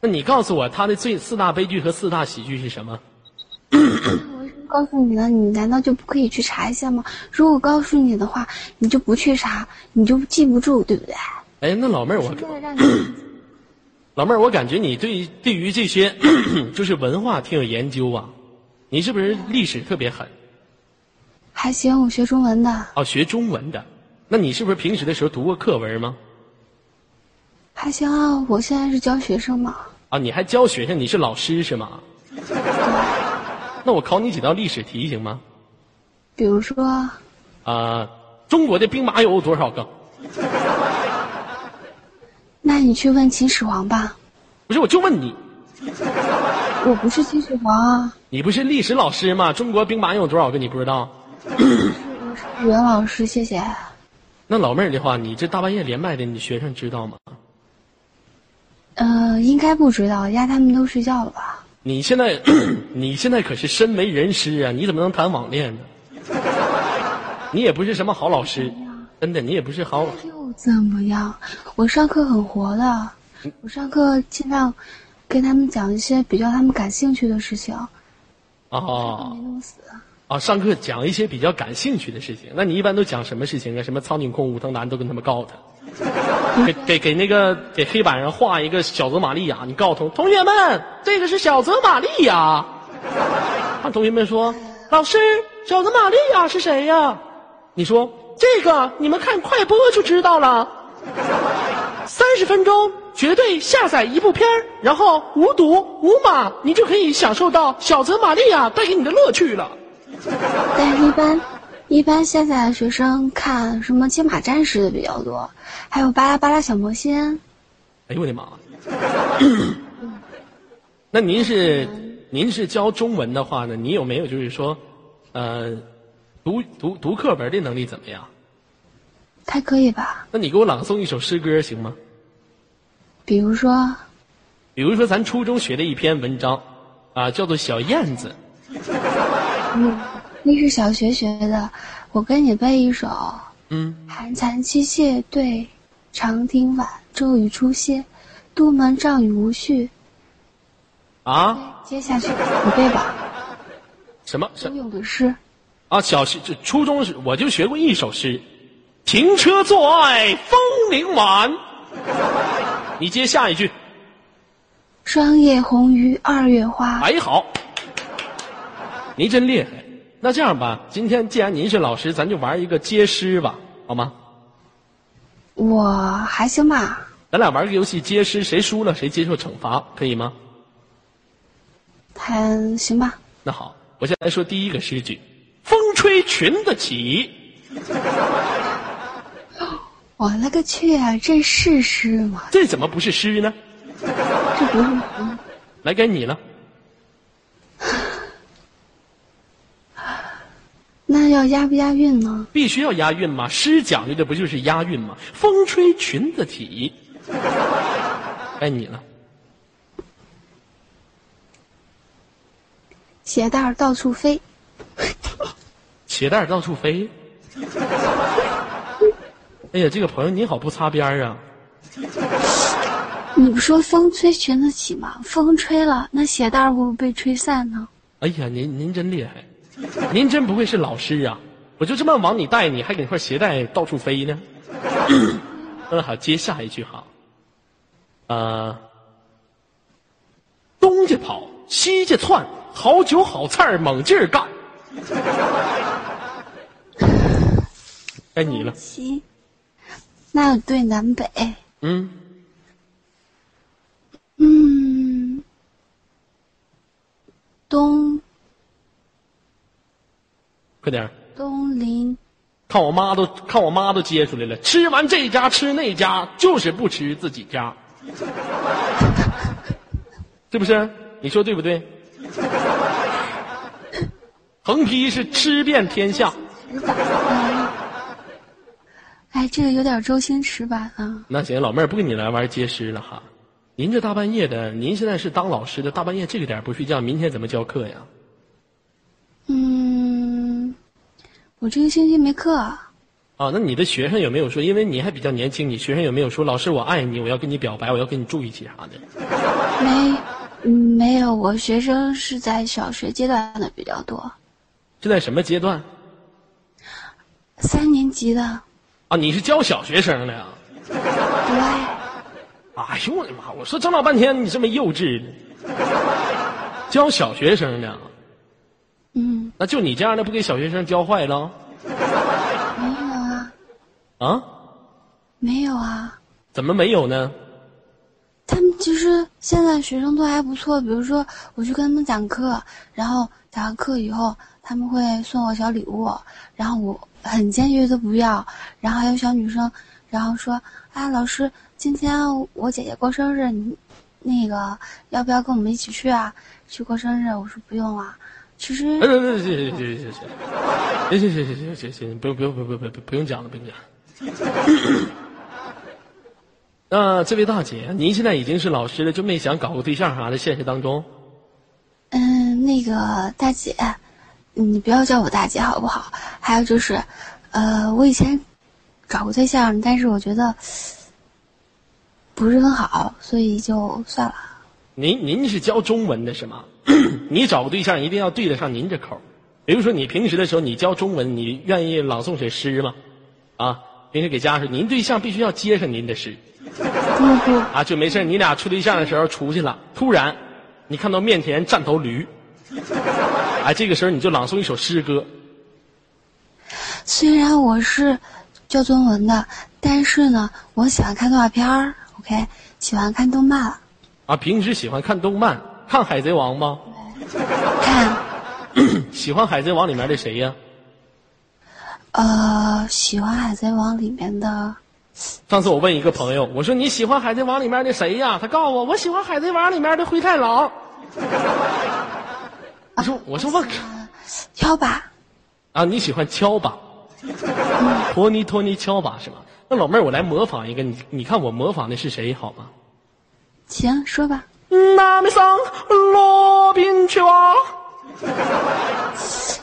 那你告诉我，他的最四大悲剧和四大喜剧是什么？
我为什么告诉你呢？你难道就不可以去查一下吗？如果告诉你的话，你就不去查，你就记不住，对不对？
哎，那老妹儿，我老妹儿，我感觉你对对于这些 就是文化挺有研究啊。你是不是历史特别狠？
还行，我学中文的，
哦，学中文的。那你是不是平时的时候读过课文吗？
还行啊。我现在是教学生嘛，
啊，你还教学生，你是老师是吗？那我考你几道历史题行吗？
比如说，
啊，中国的兵马俑有多少个？
那你去问秦始皇吧。
不是，我就问你，
我不是秦始皇啊，
你不是历史老师吗？中国兵马俑有多少个？你不知道？
我是语文老师，谢谢。
那老妹儿的话，你这大半夜连麦的，你学生知道吗？
呃，应该不知道，丫他们都睡觉了吧？
你现在，你现在可是身为人师啊，你怎么能谈网恋呢？你也不是什么好老师，真的，你也不是好。
又怎么样？我上课很活的，我上课尽量跟他们讲一些比较他们感兴趣的事情，
哦
没弄死。
啊，上课讲一些比较感兴趣的事情。那你一般都讲什么事情啊？什么苍井空、武藤兰都跟他们告他，给给给那个给黑板上画一个小泽玛利亚，你告诉同同学们，这个是小泽玛利亚。啊，同学们说，老师，小泽玛利亚是谁呀？你说这个你们看快播就知道了。三十分钟绝对下载一部片儿，然后无毒无码，你就可以享受到小泽玛利亚带给你的乐趣了。
但是一般一般现在的学生看什么金马战士的比较多，还有巴拉巴拉小魔仙。
哎呦我的妈！那您是您是教中文的话呢？你有没有就是说，呃，读读读课文的能力怎么样？
还可以吧？
那你给我朗诵一首诗歌行吗？
比如说，
比如说咱初中学的一篇文章，啊，叫做《小燕子》。
嗯那是小学学的，我跟你背一首：
嗯，
寒蝉凄切对，长亭晚，骤雨初歇，都门帐雨无绪。
啊，
接下去你背吧，
什么什
周咏的诗。
啊？小学这初中时我就学过一首诗，停车坐爱枫林晚。你接下一句。
霜叶红于二月花。
哎，好，您真厉害。那这样吧，今天既然您是老师，咱就玩一个接诗吧，好吗？
我还行吧，
咱俩玩个游戏接诗，谁输了谁接受惩罚，可以吗？
还行吧。
那好，我先来说第一个诗句：风吹裙子起。
我勒个去啊！这是诗吗？
这怎么不是诗呢？
这不是诗。
来，该你了。
那要押不押韵呢？
必须要押韵吗？诗讲究的不就是押韵吗？风吹裙子起。该你了。
鞋带儿到处飞，
鞋带儿到处飞。哎呀，这个朋友你好不擦边儿啊！
你不说风吹裙子起吗？风吹了，那鞋带儿会不会被吹散呢？
哎呀，您您真厉害，您真不愧是老师啊！我就这么往你带，你还给你块鞋带到处飞呢。那 好，接下一句哈。呃，东家跑，西家窜，好酒好菜儿猛劲儿干。该你了，
西，那有对南北。
嗯，
嗯，东
快点儿，
东林
看我妈都看我妈都接出来了，吃完这家吃那家，就是不吃自己家，是不是？你说对不对？横批是吃遍天下。
哎，这个有点周星驰版啊。
那行，老妹儿不跟你来玩接诗了哈。您这大半夜的，您现在是当老师的，大半夜这个点不睡觉，明天怎么教课呀？
嗯，我这个星期没课。
啊，那你的学生有没有说，因为你还比较年轻，你学生有没有说，老师我爱你，我要跟你表白，我要跟你住一起啥的？
没，嗯没有，我学生是在小学阶段的比较多，
这在什么阶段
三年级的。
啊？你是教小学生的呀？
对，
哎呦我的妈！我说整老半天，你这么幼稚呢？教小学生的，
嗯，
那就你这样的不给小学生教坏了
没有啊，
啊？
没有啊。
怎么没有呢？
他们其实现在学生都还不错，比如说我去跟他们讲课，然后讲完课以后，他们会送我小礼物，然后我很坚决的不要，然后还有小女生，然后说啊，老师，今天我姐姐过生日，你那个要不要跟我们一起去啊？去过生日？我说不用了。其实
哎，行行行行行行行行行行行行行，不用不用不用不用不用不用讲了，不用讲。那这位大姐，您现在已经是老师了，就没想搞个对象啥的？现实当中，
嗯，那个大姐，你不要叫我大姐好不好？还有就是，呃，我以前找过对象，但是我觉得不是很好，所以就算了。
您您是教中文的是吗？你找个对象一定要对得上您这口儿比如说你平时的时候你教中文，你愿意朗诵首诗吗？啊，平时给家说，您对象必须要接上您的诗
不不，
啊，就没事你俩处对象的时候出去了，突然你看到面前站头驴，哎，这个时候你就朗诵一首诗歌，
虽然我是教中文的，但是呢，我喜欢看动画片儿，OK，喜欢看动漫，
啊，平时喜欢看动漫，看海贼王吗？
看
喜欢海贼王里面的谁呀？
呃，喜欢海贼王里面的
上次我问一个朋友，我说你喜欢海贼王里面的谁呀？他告诉我，我喜欢海贼王里面的灰太狼。我说我说我
敲吧，
啊，你喜欢敲把，托尼托尼敲把是吗？那老妹儿，我来模仿一个，你你看我模仿的是谁好吗？
行，说吧。
那 me 桑罗宾去哇！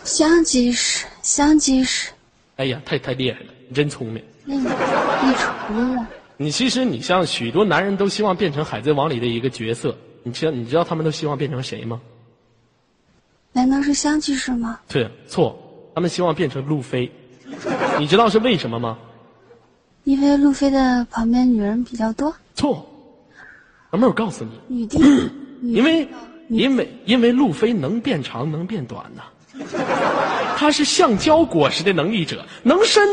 香吉士，香吉士，
哎呀，太太厉害了，你真聪明。
那个一厨子，
你其实你像许多男人都希望变成海贼王里的一个角色，你知道你知道他们都希望变成谁吗？
难道是香吉士吗？
对，错，他们希望变成路飞。你知道是为什么吗？
因为路飞的旁边女人比较多，
错，老妹儿，我告诉你，
女帝，
因为因为因为路飞能变长能变短呐、他是橡胶果实的能力者，能伸，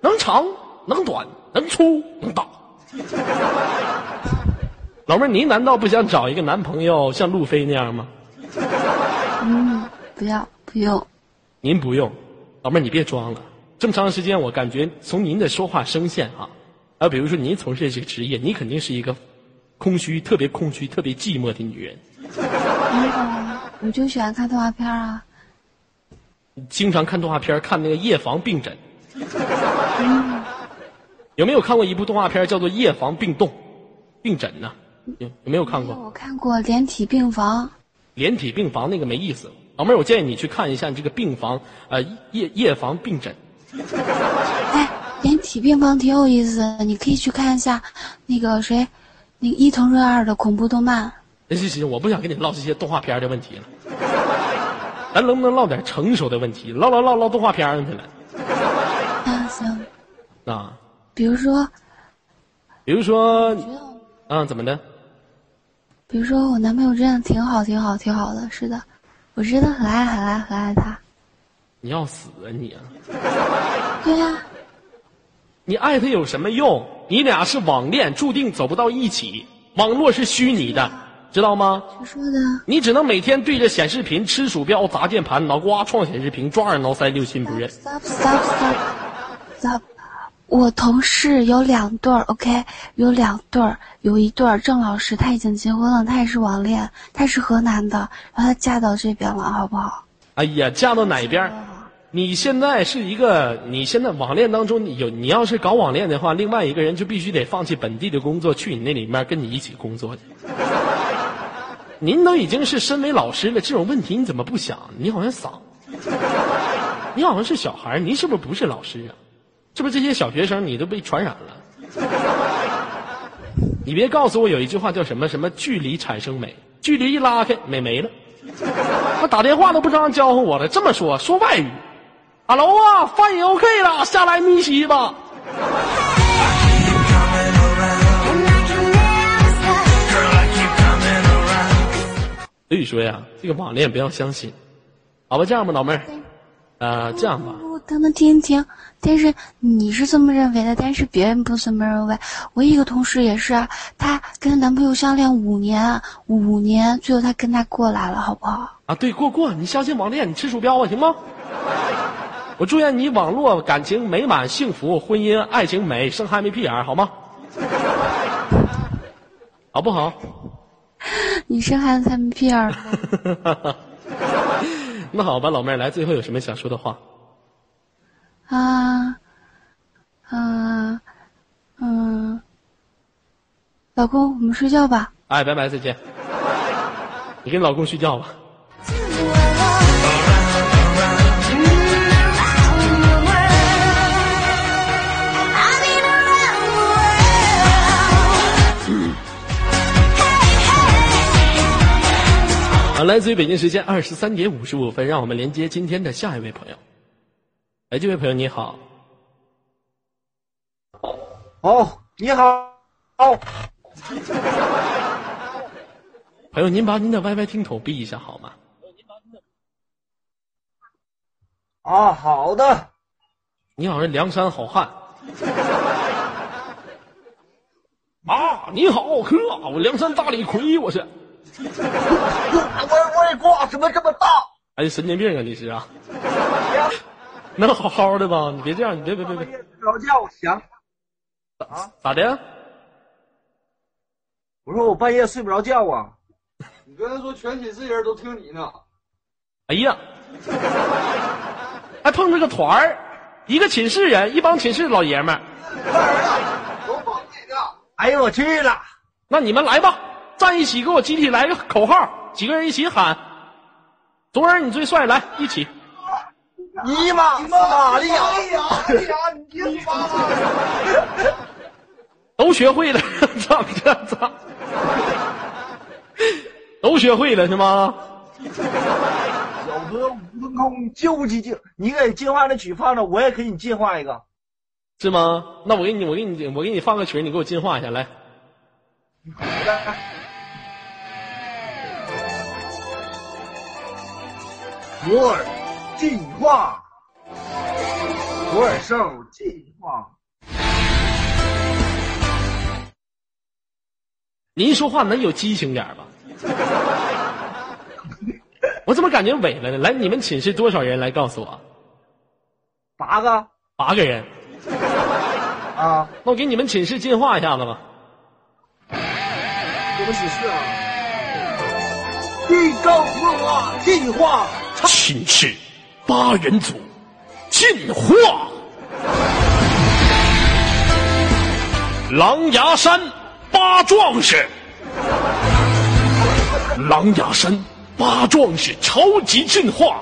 能长，能短，能粗，能大。老妹儿，您难道不想找一个男朋友像路飞那样吗？
嗯，不要不用，
您不用，老妹儿你别装了。这么长时间，我感觉从您的说话声线啊，啊，比如说您从事这个职业，你肯定是一个空虚、特别空虚、特别寂寞的女人。
没有啊，我就喜欢看动画片啊。
经常看动画片，看那个《夜防病诊》。有没有看过一部动画片叫做《夜防病动》？病诊呢？有有没有看过？
我看过连体病房，
连体病房那个没意思。老妹儿，我建议你去看一下这个病房，呃，夜夜房病诊。
哎，连体病房挺有意思的，你可以去看一下那个谁，那个伊藤润二的恐怖动漫。
行行行，我不想跟你唠这些动画片的问题了，咱能不能唠点成熟的问题？唠唠唠唠动画片上去了
啊，行，
啊？
比如说，
比如说
觉得
啊，怎么的？
比如说我男朋友真的挺好，挺好，挺好的，是的，我真的很爱很爱很爱他。
你要死啊你啊！
对呀、
你爱他有什么用？你俩是网恋，注定走不到一起。网络是虚拟的，知道吗？
谁说的？
你只能每天对着显示屏吃鼠标、砸键盘、脑瓜撞显示屏、抓耳挠腮、六亲不认。
Stop stop stop stop！我同事有两对儿，OK，有两对儿，有一对儿郑老师他已经结婚了，他也是网恋，他是河南的，然后他嫁到这边了，好不好？
哎呀，嫁到哪边？你现在是一个，你现在网恋当中，你有你要是搞网恋的话，另外一个人就必须得放弃本地的工作，去你那里面跟你一起工作去。您都已经是身为老师了，这种问题你怎么不想？你好像傻，你好像是小孩儿，您是不是不是老师啊？是不是这些小学生你都被传染了？你别告诉我有一句话叫什么什么距离产生美，距离一拉开美没了。我打电话都不知道教会我了，这么说说外语。，Hello 啊，饭也 OK 了，下来咪西吧。所以说呀，这个网恋不要相信，好吧？这样吧，老妹儿，呃，这样吧，
我，等等，停停。但是你是这么认为的，但是别人不这么认为。我一个同事也是啊，她跟她男朋友相恋五年，五年，最后她跟他过来了，好不好？
啊，对，过过，你相信网恋，你吃鼠标啊，行吗？我祝愿你网络感情美满幸福，婚姻爱情美，生孩没屁眼儿，好吗？好不好？
你生孩子才没屁眼儿？
那好吧，老妹儿，来，最后有什么想说的话？
啊，嗯、嗯，老公，我们睡觉吧。
哎，拜拜，再见。你跟老公睡觉吧。啊，来自于北京时间二十三点五十五分，让我们连接今天的下一位朋友。哎，这位朋友你好，
哦，你好，哦，
朋友您把您的 YY 听筒闭一下好吗？
啊，好的，
你好，是梁山好汉。啊，你好，哥，我梁山大李逵，我是。
我我也挂，怎么这么大？
哎，神经病啊，你是啊？能好好的吧？你别这样，你别别别别，
睡不着觉，行，
咋的？
我说我半夜睡不着觉啊。
你刚才说全寝室人都听你呢，
哎呀，还碰着个团儿，一个寝室人，一帮寝室老爷们儿。
都帮你呢。
哎呦我去了，
那你们来吧，站一起，给我集体来个口号，几个人一起喊。左耳你最帅，来一起。
尼玛玛利亚，
哎呀，哎呀，你你妈妈！
都学会了，操这操，都学会了是吗？
小哥五分钟救济救，你给进化的曲放着，我也给你进化一个。
是吗？那我给你，我给你，我给你放个曲，你给我进化一下来。
左耳进化，左耳兽进化。
您说话能有激情点儿吧？我怎么感觉萎了呢？来，你们寝室多少人？来告诉我，
八个
八个人。
啊，
那我给你们寝室进化一下子吧。
我们寝室啊，地高化进化，
寝室八人组进化，狼牙山八壮士，狼牙山八壮士超级进化。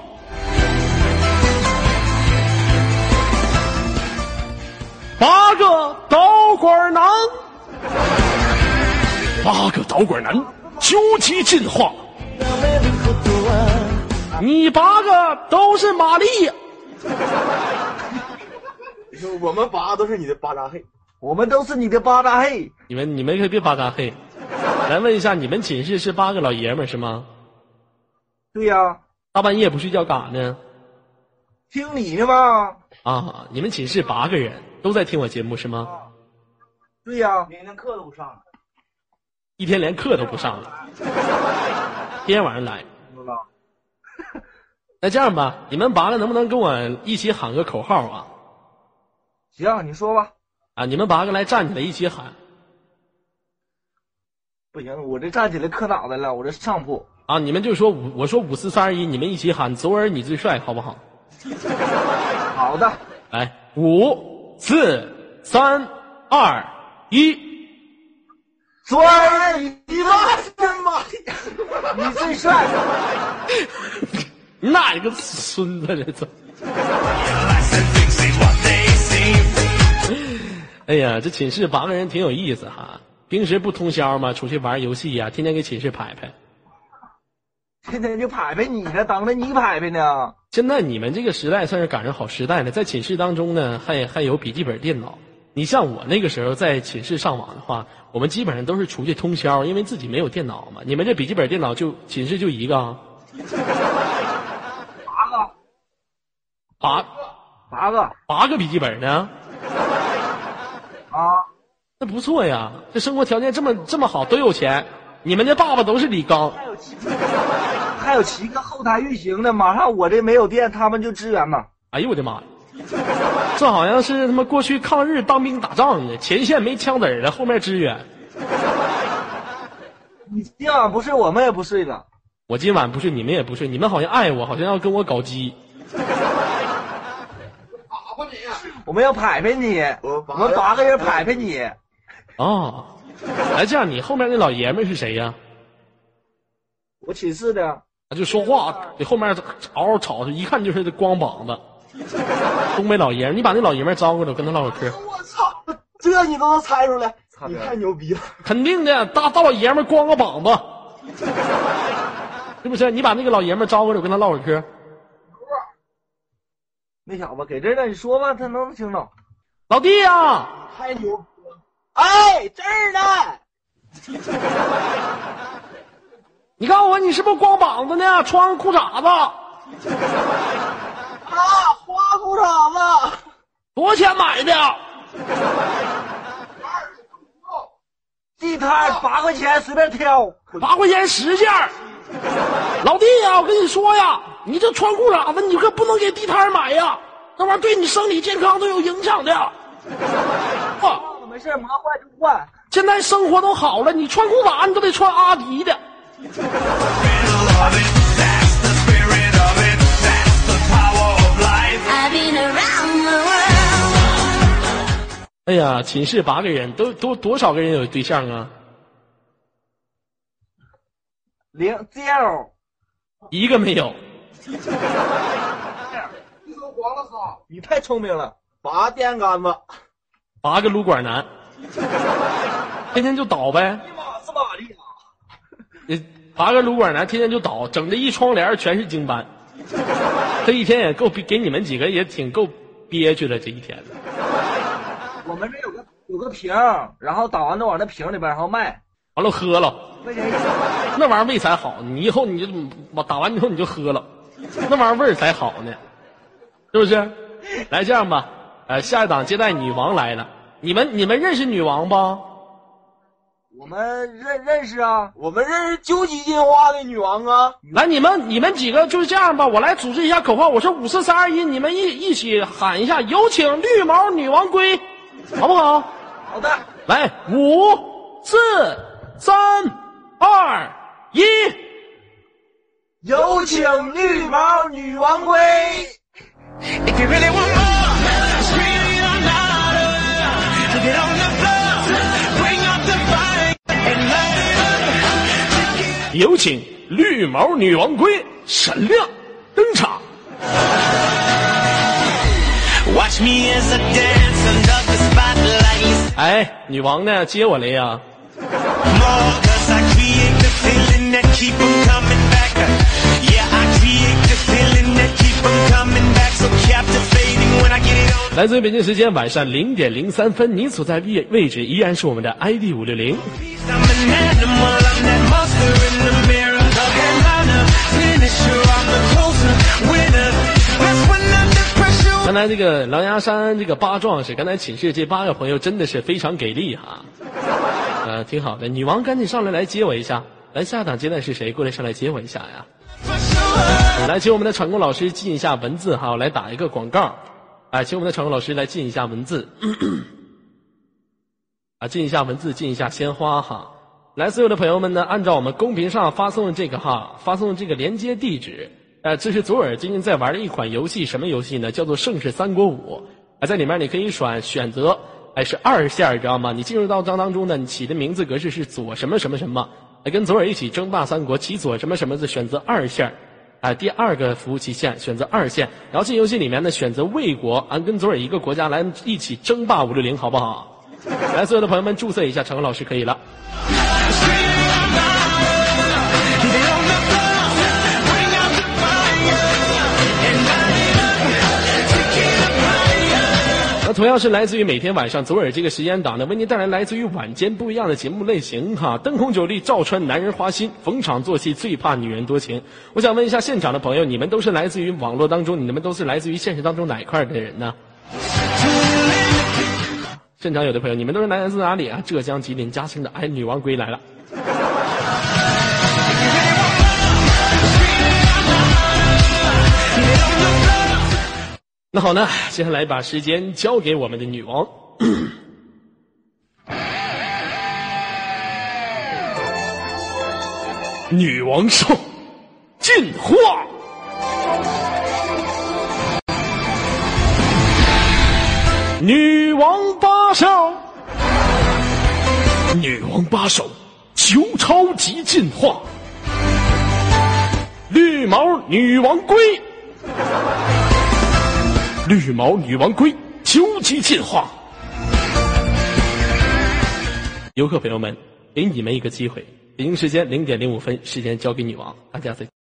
八个导管男，八个导管男究极进化。你八个都是玛丽，
我们八都是你的巴扎黑，
我们都是你的巴扎黑。
你们你们可别巴扎黑，来问一下，你们寝室是八个老爷们儿是吗？
对呀、
大半夜不睡觉干啥呢？
听你的吧。
啊，你们寝室八个人都在听我节目是吗？
对呀、明天课都不上了，
一天连课都不上了，天天晚上来。那这样吧，你们八个能不能跟我一起喊个口号啊？
行，你说吧。
啊，你们八个来站起来一起喊
不行，我这站起来磕脑袋了，我这上铺。
啊！你们就说五，我说五四三二一，你们一起喊“左耳你最帅”，好不好？
好的，
来，五四三二一，
左耳你妈真妈，你最帅。
你哪个孙子这这
？Realize and think, see what they see.
哎呀，这寝室八个人挺有意思哈。平时不通宵吗？出去玩游戏呀、天天给寝室排排。
天天就排排你呢，等着你排排呢。
现在你们这个时代算是赶上好时代了，在寝室当中呢，还还有笔记本电脑。你像我那个时候在寝室上网的话，我们基本上都是出去通宵，因为自己没有电脑嘛。你们这笔记本电脑就寝室就一个啊，
八个，
八
八个
八个笔记本呢，
啊！
那不错呀。这生活条件这么这么好，都有钱。你们的爸爸都是李刚，
还有七个，还有七个后台运行的，马上我这没有电，他们就支援嘛。
哎呦我的妈呀！这好像是他妈过去抗日当兵打仗的，前线没枪子儿了，后面支援。
你今晚不睡，我们也不睡了。
我今晚不睡，你们也不睡，你们好像爱我，好像要跟我搞基。
打吧你！
我们要拍拍你，
我
我们八个人拍拍你。
哦，哎，这样你后面那老爷们是谁呀、
我寝室的，
啊，就说话，你后面嗷嗷吵，一看就是光膀子，东北老爷们。你把那老爷们招过来，我跟他唠会嗑。
我操，这你都能猜出来，你太牛逼了。
肯定的，大大老爷们光个膀子，是不是？你把那个老爷们招过来，我跟他唠会嗑。
那小子给这儿呢，你说吧，他能听懂。
老弟呀、
太牛逼了！哎，这儿呢。
你告诉我，你是不是光膀子呢？穿个裤衩子，
啊，花裤衩子，
多少钱买的？
地摊八块钱随便挑。
八块钱十件。老弟呀、我跟你说呀，你这穿裤衩子，你可不能给地摊买呀，那玩意儿对你生理健康都有影响的。啊，
没事，麻坏就换。
现在生活都好了，你穿裤衩你都得穿阿迪的。哎呀，寝室八个人，都多多少个人有对象啊？
零 zero，
一个没有。
你说黄了哈，
你太聪明了，拔电杆子。
八个撸管男，天天就倒呗。
马是玛丽啊！
呃八个撸管男天天就倒，整的一窗帘全是精斑。这一天也够逼给你们几个也挺够憋屈的，这一天。
我们这有个有个瓶，然后打完都往那瓶里边，然后卖，
完了喝了，那玩意儿味才好。你以后你就把打完以后你就喝了，那玩意儿味儿才好呢，是不是？来这样吧，呃，下一档接待女王来了，你们你们认识女王吧？
我们认认识啊，我们认识究极进化的女王啊。
来，你们你们几个就是这样吧，我来组织一下口号，我说五四三二一，你们一一起喊一下，有请绿毛女王归，好不好？
好的，
来，五四三二一，
有请绿毛女王归。
If you really want
有请绿毛女王龟闪亮登场。
Watch me as I dance under the spotlight.
哎，女王呢？接我来呀！来自于北京时间晚上零点零三分，你所在位位置依然是我们的 ID 五六零。看来这个狼牙山这个八壮士，刚才寝室这八个朋友真的是非常给力哈，呃，挺好的。女王赶紧上来来接我一下，来下档接待是谁？过来上来接我一下呀！来，请我们的场控老师记一下文字哈，我来打一个广告。哎，请我们的场控老师来进一下文字，啊，进一下文字，进一下鲜花哈。来，所有的朋友们呢，按照我们公屏上发送的这个哈，发送的这个连接地址，呃，这是左耳最近在玩的一款游戏，什么游戏呢？叫做《盛世三国五》啊，在里面你可以选选择，哎，是二线儿，知道吗？你进入到当当中呢，你起的名字格式是左什么什么什么，哎，跟左耳一起争霸三国，起左什么什么字，选择二线啊，第二个服务器线选择二线，然后进游戏里面呢选择魏国，啊，跟左耳一个国家来一起争霸五六零，好不好？来，所有的朋友们注册一下陈老师可以了。同样是来自于每天晚上左耳这个时间档呢，为您带来来自于晚间不一样的节目类型哈。灯红酒绿照穿男人花心，逢场作戏最怕女人多情。我想问一下现场的朋友，你们都是来自于网络当中，你们都是来自于现实当中哪一块的人呢？现场有的朋友，你们都是来自哪里啊？浙江吉林嘉兴的，哎，女王归来了。那好呢，接下来把时间交给我们的女王。女王兽进化。女王八兽，女王八手，求超级进化。绿毛女王龟。绿毛女王龟究极进化。游客朋友们，给你们一个机会，北京时间零点零五分，时间交给女王，大家再见。